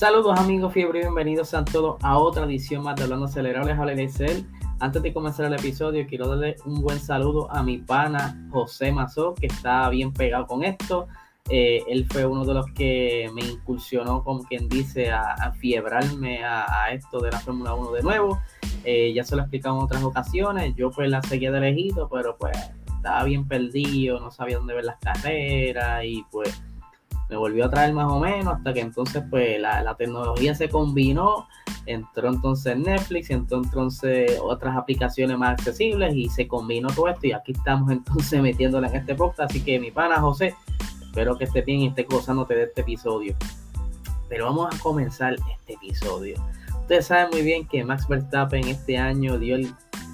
Saludos amigos fiebre, bienvenidos a todos a otra edición más de Hablando Acelerables Excel. Antes de comenzar el episodio, quiero darle un buen saludo a mi pana José Mazó, que está bien pegado con esto. Eh, él fue uno de los que me incursionó, como quien dice, a, fiebrarme a, esto de la Fórmula 1 de nuevo. Eh, ya se lo he explicado en otras ocasiones. Yo pues la seguía de lejito, pero pues estaba bien perdido, no sabía dónde ver las carreras y pues me volvió a traer más o menos hasta que entonces pues la, tecnología se combinó, entró entonces Netflix, entró entonces otras aplicaciones más accesibles y se combinó todo esto y aquí estamos entonces metiéndola en este podcast, así que mi pana José, espero que esté bien y esté gozándote de este episodio. Pero vamos a comenzar este episodio. Ustedes saben muy bien que Max Verstappen este año dio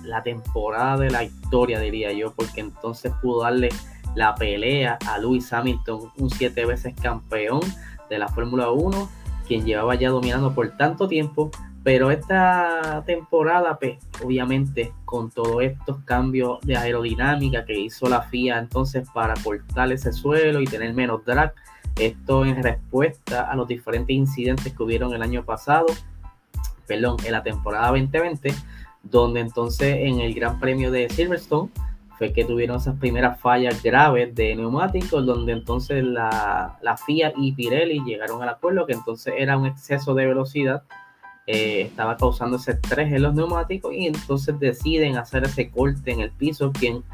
la temporada de la historia, diría yo, porque entonces pudo darle la pelea a Lewis Hamilton, un siete veces campeón de la Fórmula 1, quien llevaba ya dominando por tanto tiempo. Pero esta temporada, pues, obviamente, con todos estos cambios de aerodinámica que hizo la FIA entonces para cortar ese suelo y tener menos drag, esto en respuesta a los diferentes incidentes que hubieron el año pasado, perdón, en la temporada 2020, donde entonces en el Gran Premio de Silverstone, fue que tuvieron esas primeras fallas graves de neumáticos, donde entonces la, la FIA y Pirelli llegaron al acuerdo que entonces era un exceso de velocidad, eh, estaba causando ese estrés en los neumáticos y entonces deciden hacer ese corte en el piso, quien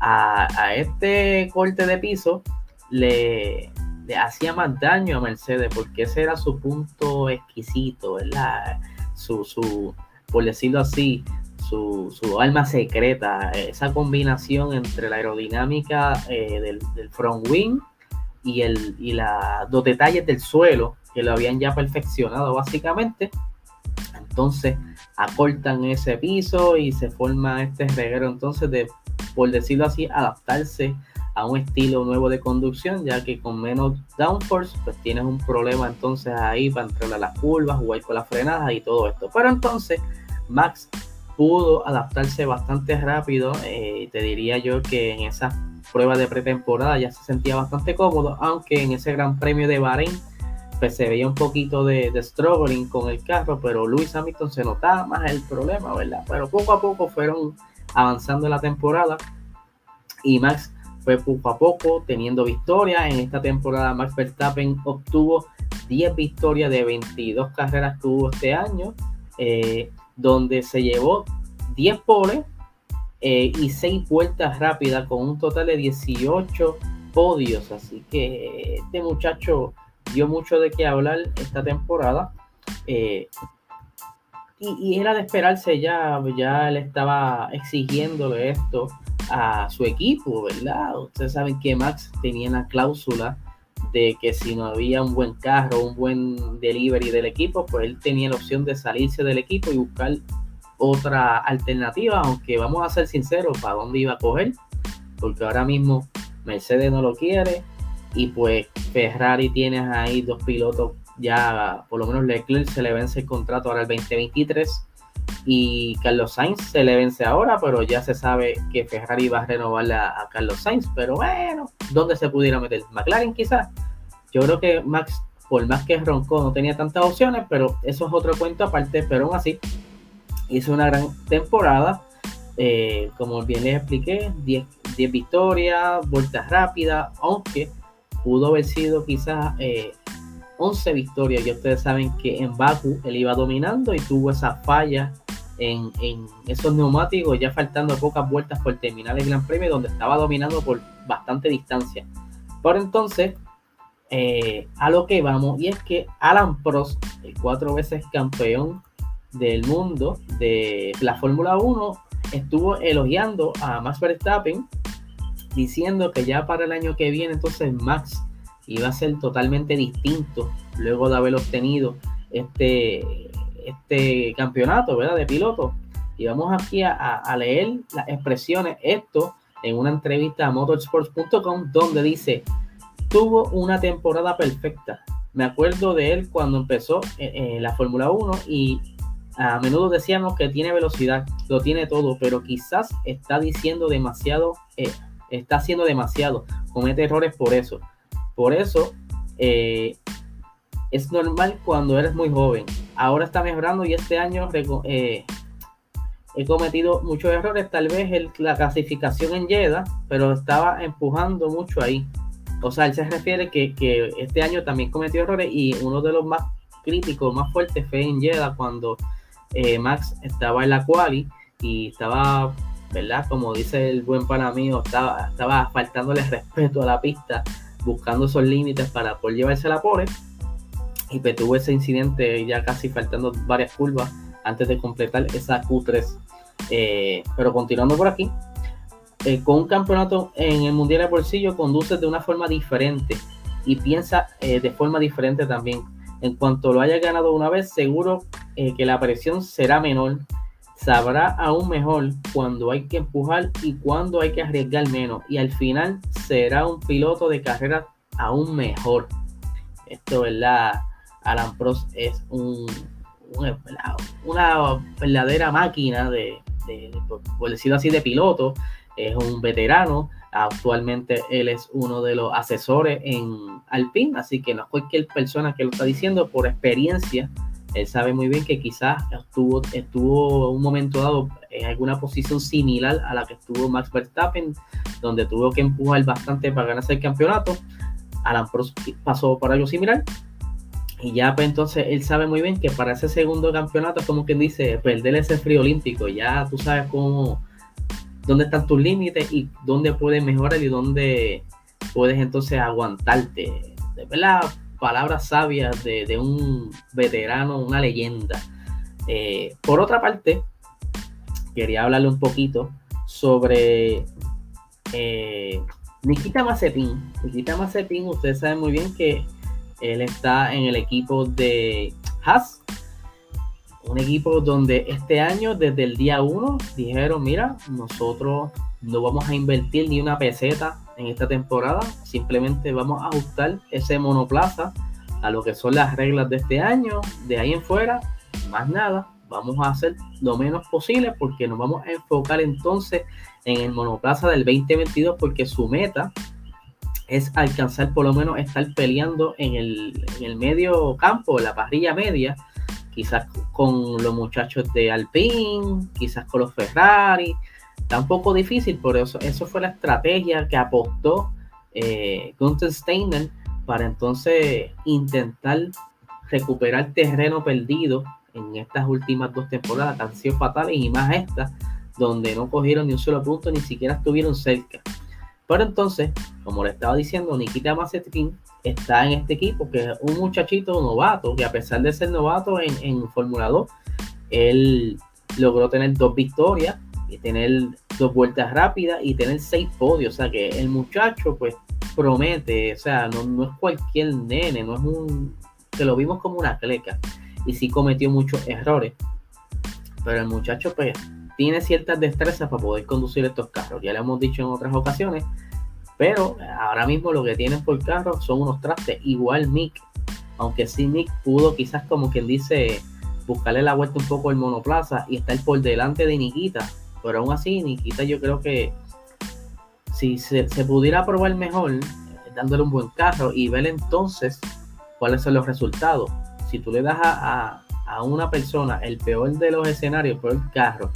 a, este corte de piso le, le, hacía más daño a Mercedes, porque ese era su punto exquisito, ¿verdad? Su, su, por decirlo así, su, alma secreta, esa combinación entre la aerodinámica eh, del, front wing y, el, y los detalles del suelo que lo habían ya perfeccionado básicamente. Entonces acortan ese piso y se forma este reguero entonces de, por decirlo así, adaptarse a un estilo nuevo de conducción, ya que con menos downforce, pues tienes un problema entonces ahí para entrar a las curvas, jugar con las frenadas y todo esto. Pero entonces Max pudo adaptarse bastante rápido. Eh, te diría yo que en esa prueba de pretemporada ya se sentía bastante cómodo, aunque en ese Gran Premio de Bahrein pues se veía un poquito de, struggling con el carro, pero Luis Hamilton se notaba más el problema, ¿verdad? Pero poco a poco fueron avanzando la temporada y Max fue poco a poco teniendo victorias. En esta temporada Max Verstappen obtuvo 10 victorias de 22 carreras que hubo este año. Eh, donde se llevó 10 poles eh, y 6 vueltas rápidas con un total de 18 podios. Así que este muchacho dio mucho de qué hablar esta temporada. Eh, y, era de esperarse ya, ya él estaba exigiéndole esto a su equipo, ¿verdad? Ustedes saben que Max tenía una cláusula de que si no había un buen carro, un buen delivery del equipo, pues él tenía la opción de salirse del equipo y buscar otra alternativa, aunque vamos a ser sinceros, ¿para dónde iba a coger? Porque ahora mismo Mercedes no lo quiere y pues Ferrari tienes ahí dos pilotos, ya por lo menos Leclerc se le vence el contrato ahora el 2023 y Carlos Sainz se le vence ahora, pero ya se sabe que Ferrari va a renovarle a, Carlos Sainz. Pero bueno, ¿dónde se pudiera meter? McLaren quizás. Yo creo que Max, por más que roncó, no tenía tantas opciones, pero eso es otro cuento aparte. Pero aún así, hizo una gran temporada. Eh, como bien les expliqué, 10, 10 victorias, vueltas rápidas, aunque pudo haber sido quizás eh, 11 victorias. Y ustedes saben que en Baku él iba dominando y tuvo esa falla en, esos neumáticos, ya faltando pocas vueltas por terminar el Gran Premio, donde estaba dominando por bastante distancia. Por entonces, eh, a lo que vamos, y es que Alan Prost, cuatro veces campeón del mundo de la Fórmula 1, estuvo elogiando a Max Verstappen, diciendo que ya para el año que viene, entonces Max iba a ser totalmente distinto luego de haber obtenido este, este campeonato ¿verdad? de piloto. Y vamos aquí a, leer las expresiones, esto en una entrevista a motorsports.com donde dice, tuvo una temporada perfecta. Me acuerdo de él cuando empezó la Fórmula 1 y a menudo decíamos que tiene velocidad, lo tiene todo, pero quizás está diciendo demasiado, eh, está haciendo demasiado, comete errores por eso. Por eso, eh, es normal cuando eres muy joven. Ahora está mejorando y este año eh, he cometido muchos errores. Tal vez la clasificación en Jeddah, pero estaba empujando mucho ahí. O sea, él se refiere que, este año también cometió errores y uno de los más críticos, más fuertes fue en Jeddah cuando eh, Max estaba en la quali y estaba, ¿verdad? Como dice el buen pana mío, estaba, estaba faltándole respeto a la pista, buscando esos límites para poder llevarse la pole y tuvo ese incidente ya casi faltando varias curvas antes de completar esa Q3. Eh, pero continuando por aquí, eh, con un campeonato en el Mundial de Bolsillo conduce de una forma diferente y piensa eh, de forma diferente también. En cuanto lo haya ganado una vez, seguro que la presión será menor. Sabrá aún mejor cuando hay que empujar y cuando hay que arriesgar menos. Y al final será un piloto de carrera aún mejor. Esto, es la Alan Prost es un, una verdadera máquina de, decirlo así, de piloto. Es un veterano. Actualmente él es uno de los asesores en Alpine, así que no es cualquier persona que lo está diciendo por experiencia. Él sabe muy bien que quizás estuvo, estuvo un momento dado en alguna posición similar a la que estuvo Max Verstappen, donde tuvo que empujar bastante para ganarse el campeonato. Alan Prost pasó por algo similar, y ya pues entonces él sabe muy bien que para ese segundo campeonato, como quien dice, perder ese frío olímpico, ya tú sabes cómo, dónde están tus límites y dónde puedes mejorar y dónde puedes entonces aguantarte. De verdad, palabras sabias de, un veterano, una leyenda. Eh, por otra parte, quería hablarle un poquito sobre eh, Nikita Mazepin. Nikita Mazepin, ustedes saben muy bien que él está en el equipo de Haas, un equipo donde este año, desde el día 1, dijeron, mira, nosotros no vamos a invertir ni una peseta en esta temporada, simplemente vamos a ajustar ese monoplaza a lo que son las reglas de este año, de ahí en fuera, más nada, vamos a hacer lo menos posible porque nos vamos a enfocar entonces en el monoplaza del 2022 porque su meta es alcanzar por lo menos estar peleando en el, medio campo, en la parrilla media, quizás con los muchachos de Alpine, quizás con los Ferrari. Está un poco difícil, por eso eso fue la estrategia que apostó eh, Gunther Steiner para entonces intentar recuperar terreno perdido en estas últimas dos temporadas han sido fatales y más estas, donde no cogieron ni un solo punto, ni siquiera estuvieron cerca. Pero entonces, como le estaba diciendo, Nikita Mazepin está en este equipo, que es un muchachito novato, que a pesar de ser novato en, en Fórmula 2, él logró tener dos victorias y tener dos vueltas rápidas y tener seis podios. O sea que el muchacho pues promete, o sea, no, no es cualquier nene, no es un... que lo vimos como una cleca y sí cometió muchos errores. Pero el muchacho pues tiene ciertas destrezas para poder conducir estos carros. Ya le hemos dicho en otras ocasiones. Pero ahora mismo lo que tienen por carro son unos trastes. Igual Mick. Aunque sí Mick pudo quizás como quien dice buscarle la vuelta un poco el monoplaza y estar por delante de Nikita. Pero aún así Nikita yo creo que si se, pudiera probar mejor eh, dándole un buen carro y ver entonces cuáles son los resultados. Si tú le das a, a una persona el peor de los escenarios, el carro,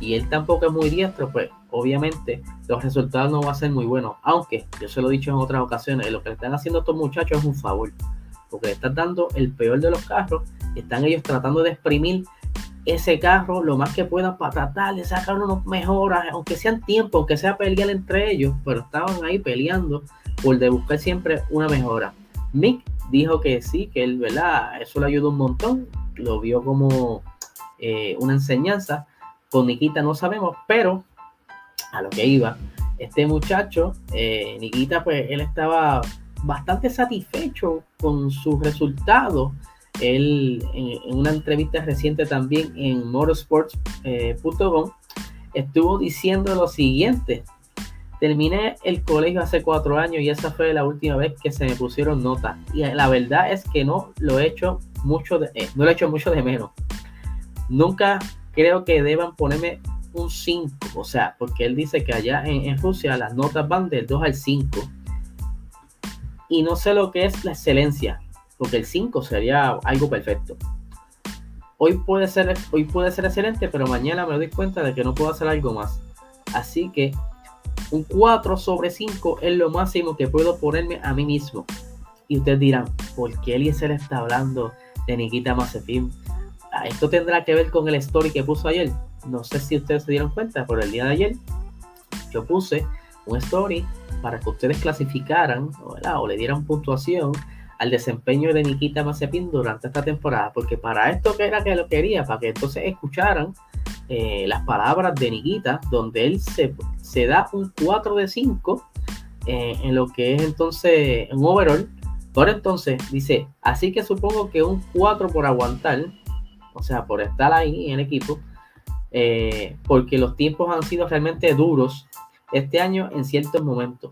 y él tampoco es muy diestro, pues obviamente los resultados no van a ser muy buenos. Aunque yo se lo he dicho en otras ocasiones, lo que le están haciendo a estos muchachos es un favor. Porque le están dando el peor de los carros están ellos tratando de exprimir ese carro lo más que puedan para tratar de sacar unos mejoras, aunque sean tiempo, aunque sea pelear entre ellos, pero estaban ahí peleando por buscar siempre una mejora. Mick dijo que sí, que él, ¿verdad? Eso le ayudó un montón, lo vio como eh, una enseñanza con Nikita no sabemos, pero a lo que iba, este muchacho, eh, Nikita, pues él estaba bastante satisfecho con sus resultados. Él, en, una entrevista reciente también en motorsports.com, eh, estuvo diciendo lo siguiente. Terminé el colegio hace cuatro años y esa fue la última vez que se me pusieron notas. Y la verdad es que no lo he hecho mucho de, eh, no lo he hecho mucho de menos. Nunca creo que deban ponerme un 5, o sea, porque él dice que allá en, Rusia las notas van del 2 al 5. Y no sé lo que es la excelencia. porque el 5 sería algo perfecto. Hoy puede, ser, hoy puede ser excelente, pero mañana me doy cuenta de que no puedo hacer algo más. Así que un 4 sobre 5 es lo máximo que puedo ponerme a mí mismo. Y ustedes dirán, ¿por qué Eliezer está hablando de Nikita Mazepin? Esto tendrá que ver con el story que puso ayer. No sé si ustedes se dieron cuenta, pero el día de ayer yo puse un story para que ustedes clasificaran o le dieran puntuación al desempeño de Nikita Mazepin durante esta temporada, porque para esto que era que lo quería, para que entonces escucharan eh, las palabras de Nikita, donde él se, se da un 4 de 5 eh, en lo que es entonces un overall. Por entonces dice, así que supongo que un 4 por aguantar, o sea, por estar ahí en el equipo, eh, porque los tiempos han sido realmente duros este año en ciertos momentos.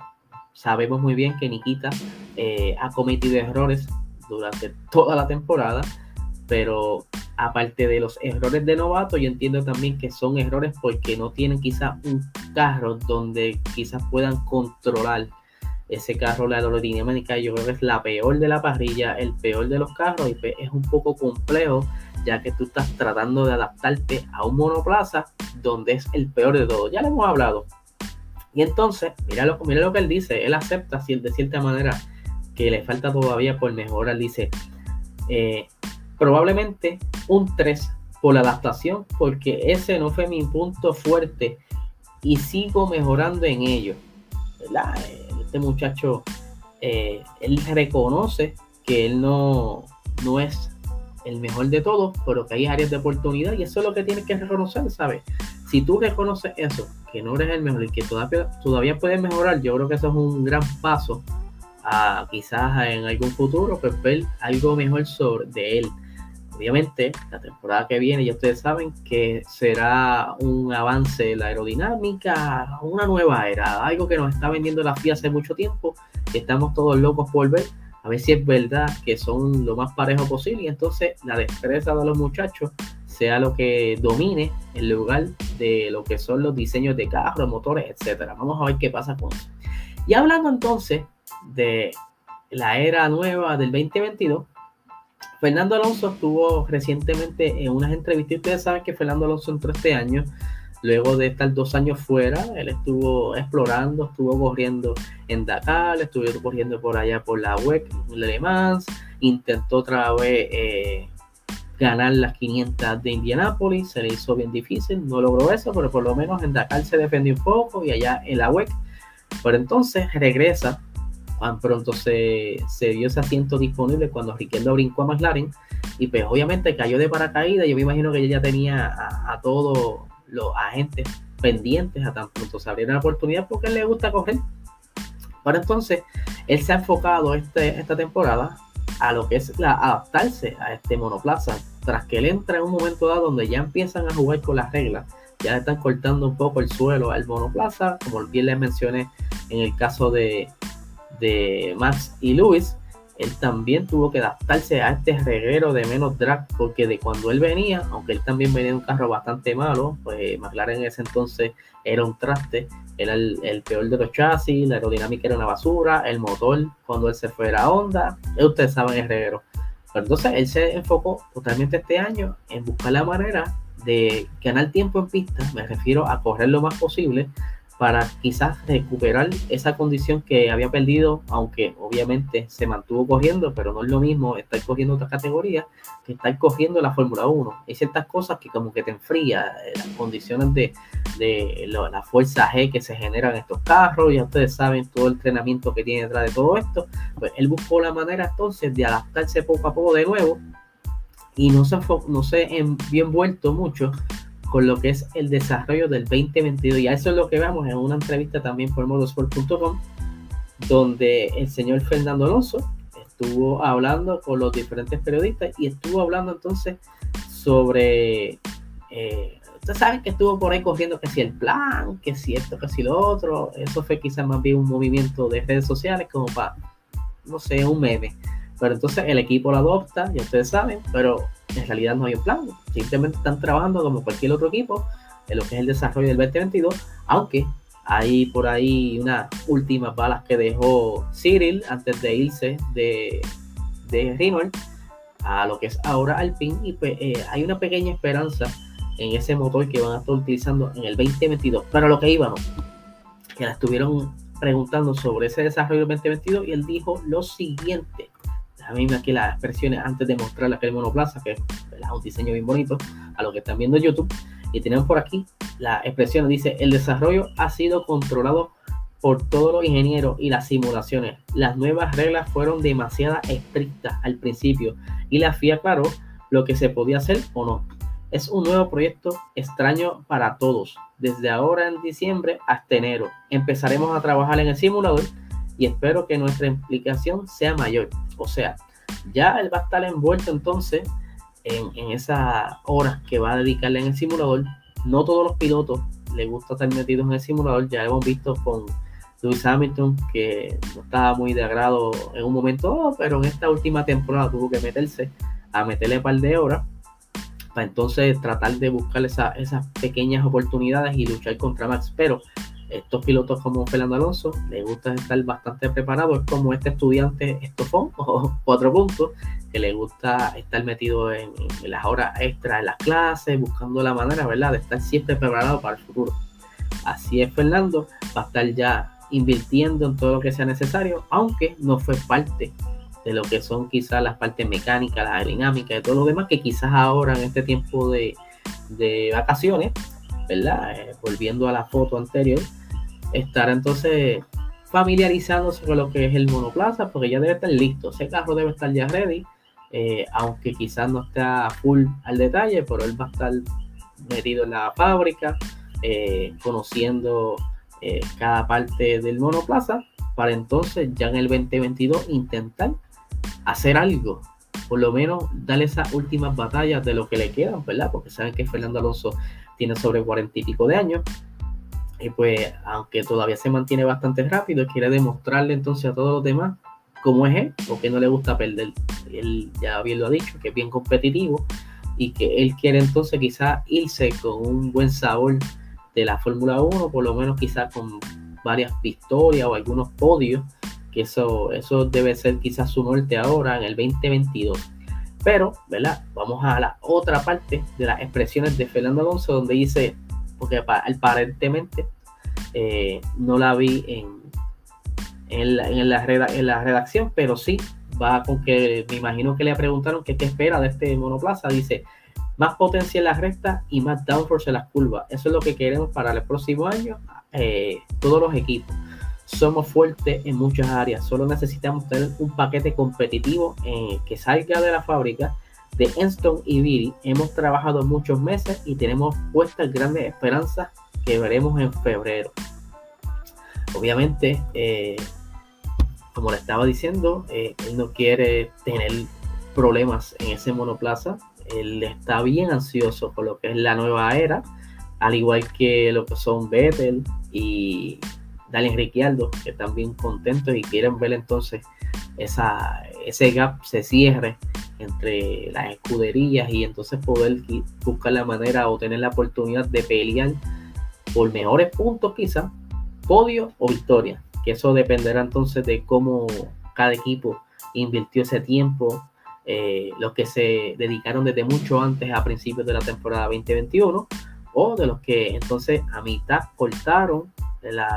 Sabemos muy bien que Nikita eh, ha cometido errores durante toda la temporada, pero aparte de los errores de novato, yo entiendo también que son errores porque no tienen quizás un carro donde quizás puedan controlar ese carro, la aerodinámica, yo creo que es la peor de la parrilla, el peor de los carros y pues, es un poco complejo ya que tú estás tratando de adaptarte a un monoplaza donde es el peor de todo. Ya lo hemos hablado. Y entonces, mira lo, mira lo que él dice, él acepta de cierta manera que le falta todavía por mejorar. Dice, eh, probablemente un 3 por la adaptación, porque ese no fue mi punto fuerte y sigo mejorando en ello. Este muchacho, eh, él reconoce que él no, no es el mejor de todos, pero que hay áreas de oportunidad y eso es lo que tienes que reconocer, ¿sabes? Si tú reconoces eso, que no eres el mejor y que todavía, todavía puedes mejorar, yo creo que eso es un gran paso a quizás en algún futuro pues ver algo mejor sobre de él. Obviamente, la temporada que viene, ya ustedes saben que será un avance de la aerodinámica, una nueva era, algo que nos está vendiendo la FIA hace mucho tiempo, que estamos todos locos por ver a ver si es verdad que son lo más parejo posible y entonces la destreza de los muchachos sea lo que domine en lugar de lo que son los diseños de carros, motores, etcétera. Vamos a ver qué pasa con eso. Y hablando entonces de la era nueva del 2022, Fernando Alonso estuvo recientemente en unas entrevistas. Ustedes saben que Fernando Alonso entró este año Luego de estar dos años fuera, él estuvo explorando, estuvo corriendo en Dakar, estuvo corriendo por allá por la WEC, Le Mans, intentó otra vez eh, ganar las 500 de Indianápolis, se le hizo bien difícil, no logró eso, pero por lo menos en Dakar se defendió un poco y allá en la WEC. Pero entonces regresa, tan pronto se, se dio ese asiento disponible cuando Riquelme brincó a McLaren y pues obviamente cayó de paracaídas, yo me imagino que ella ya tenía a, a todo los agentes pendientes a tan pronto se abriera la oportunidad porque le gusta correr. Ahora entonces, él se ha enfocado este, esta temporada a lo que es la, adaptarse a este monoplaza. Tras que él entra en un momento dado donde ya empiezan a jugar con las reglas, ya están cortando un poco el suelo al monoplaza, como bien les mencioné en el caso de, de Max y Luis, él también tuvo que adaptarse a este reguero de menos drag, porque de cuando él venía, aunque él también venía en un carro bastante malo, pues McLaren en ese entonces era un traste, era el, peor de los chasis, la aerodinámica era una basura, el motor cuando él se fue era Honda, ustedes saben el reguero. Pero entonces él se enfocó totalmente este año en buscar la manera de ganar tiempo en pista, me refiero a correr lo más posible, para quizás recuperar esa condición que había perdido, aunque obviamente se mantuvo corriendo, pero no es lo mismo estar corriendo otra categoría que estar corriendo la Fórmula 1. Hay ciertas cosas que como que te enfría, eh, las condiciones de, de la fuerza G que se generan en estos carros, ya ustedes saben todo el entrenamiento que tiene detrás de todo esto, pues él buscó la manera entonces de adaptarse poco a poco de nuevo y no se, no se vio envuelto mucho con lo que es el desarrollo del 2022. Y a eso es lo que vemos en una entrevista también por modosport.com, donde el señor Fernando Alonso estuvo hablando con los diferentes periodistas y estuvo hablando entonces sobre... Eh, ustedes saben que estuvo por ahí corriendo que si el plan, que si esto, que si lo otro. Eso fue quizás más bien un movimiento de redes sociales como para, no sé, un meme. Pero entonces el equipo lo adopta, ya ustedes saben, pero en realidad no hay un plan. Simplemente están trabajando como cualquier otro equipo en lo que es el desarrollo del 2022, aunque hay por ahí unas últimas balas que dejó Cyril antes de irse de, de Renault a lo que es ahora Alpine y pues eh, hay una pequeña esperanza en ese motor que van a estar utilizando en el 2022. Pero lo que íbamos, que la estuvieron preguntando sobre ese desarrollo del 2022 y él dijo lo siguiente. Déjame aquí las expresiones antes de mostrarle aquel monoplaza, que es un diseño bien bonito, a lo que están viendo en YouTube. Y tenemos por aquí la expresión, dice, el desarrollo ha sido controlado por todos los ingenieros y las simulaciones. Las nuevas reglas fueron demasiado estrictas al principio y la FIA aclaró lo que se podía hacer o no. Es un nuevo proyecto extraño para todos. Desde ahora en diciembre hasta enero empezaremos a trabajar en el simulador y espero que nuestra implicación sea mayor. O sea, ya él va a estar envuelto entonces en, en esas horas que va a dedicarle en el simulador. No todos los pilotos les gusta estar metidos en el simulador. Ya hemos visto con Lewis Hamilton que no estaba muy de agrado en un momento, pero en esta última temporada tuvo que meterse a meterle un par de horas para entonces tratar de buscar esas pequeñas oportunidades y luchar contra Max. Pero estos pilotos como Fernando Alonso les gusta estar bastante preparados, es como este estudiante estofón o cuatro puntos que le gusta estar metido en, las horas extras en las clases, buscando la manera, ¿verdad?, de estar siempre preparado para el futuro. Así es Fernando, va a estar ya invirtiendo en todo lo que sea necesario, aunque no fue parte de lo que son quizás las partes mecánicas, las aerodinámicas y todo lo demás, que quizás ahora en este tiempo de, vacaciones, ¿verdad? Eh, volviendo a la foto anterior, estará entonces familiarizándose con lo que es el monoplaza, porque ya debe estar listo, ese carro debe estar ya ready, eh, aunque quizás no esté full al detalle, pero él va a estar metido en la fábrica, eh, conociendo eh, cada parte del monoplaza para entonces ya en el 2022 intentar hacer algo, por lo menos darle esas últimas batallas de lo que le quedan, ¿verdad? Porque saben que Fernando Alonso tiene sobre cuarenta y pico de años. Y pues, aunque todavía se mantiene bastante rápido, quiere demostrarle entonces a todos los demás cómo es él, porque no le gusta perder. Él ya bien lo ha dicho, que es bien competitivo y que él quiere entonces quizás irse con un buen sabor de la Fórmula 1, por lo menos quizás con varias victorias o algunos podios, que eso, eso debe ser quizás su norte ahora en el 2022. Pero, ¿verdad? Vamos a la otra parte de las expresiones de Fernando Alonso, donde dice, porque aparentemente eh, no la vi en, en, la, en, la, en la redacción, pero sí va con que me imagino que le preguntaron qué espera de este monoplaza. Dice, más potencia en las rectas y más downforce en las curvas. Eso es lo que queremos para el próximo año, eh, todos los equipos. Somos fuertes en muchas áreas, solo necesitamos tener un paquete competitivo eh, que salga de la fábrica de Enston y Viri. Hemos trabajado muchos meses y tenemos puestas grandes esperanzas que veremos en febrero. Obviamente, eh, como le estaba diciendo, él no quiere tener problemas en ese monoplaza él está bien ansioso por lo que es la nueva era, al igual que lo que son Vettel y Daniel Ricciardo, que están bien contentos y quieren ver entonces esa, ese gap se cierre entre las escuderías y entonces poder buscar la manera o tener la oportunidad de pelear por mejores puntos quizás, podio o victoria, que eso dependerá entonces de cómo cada equipo invirtió ese tiempo eh, los que se dedicaron desde mucho antes a principios de la temporada 2021 o de los que entonces a mitad cortaron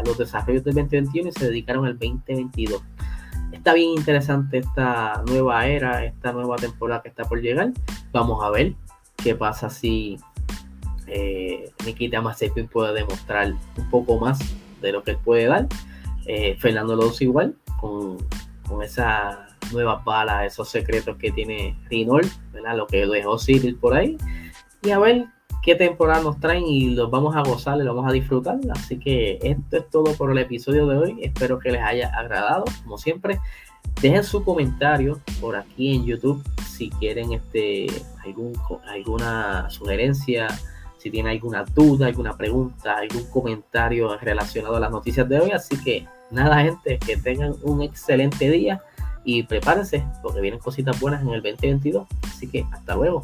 los desarrollos del 2021 y se dedicaron al 2022. Está bien interesante esta nueva era, esta nueva temporada que está por llegar. Vamos a ver qué pasa si eh, Nikita Mazepin puede demostrar un poco más de lo que él puede dar. Eh, Fernando Alonso igual, con, con esa nuevas balas, esos secretos que tiene Renault, ¿verdad? Lo que dejó Cyril por ahí. Y a ver qué temporada nos traen y los vamos a gozar, los vamos a disfrutar. Así que esto es todo por el episodio de hoy. Espero que les haya agradado. Como siempre, dejen su comentario por aquí en YouTube si quieren este, algún, alguna sugerencia, si tienen alguna duda, alguna pregunta, algún comentario relacionado a las noticias de hoy. Así que nada, gente, que tengan un excelente día y prepárense porque vienen cositas buenas en el 2022. Así que hasta luego.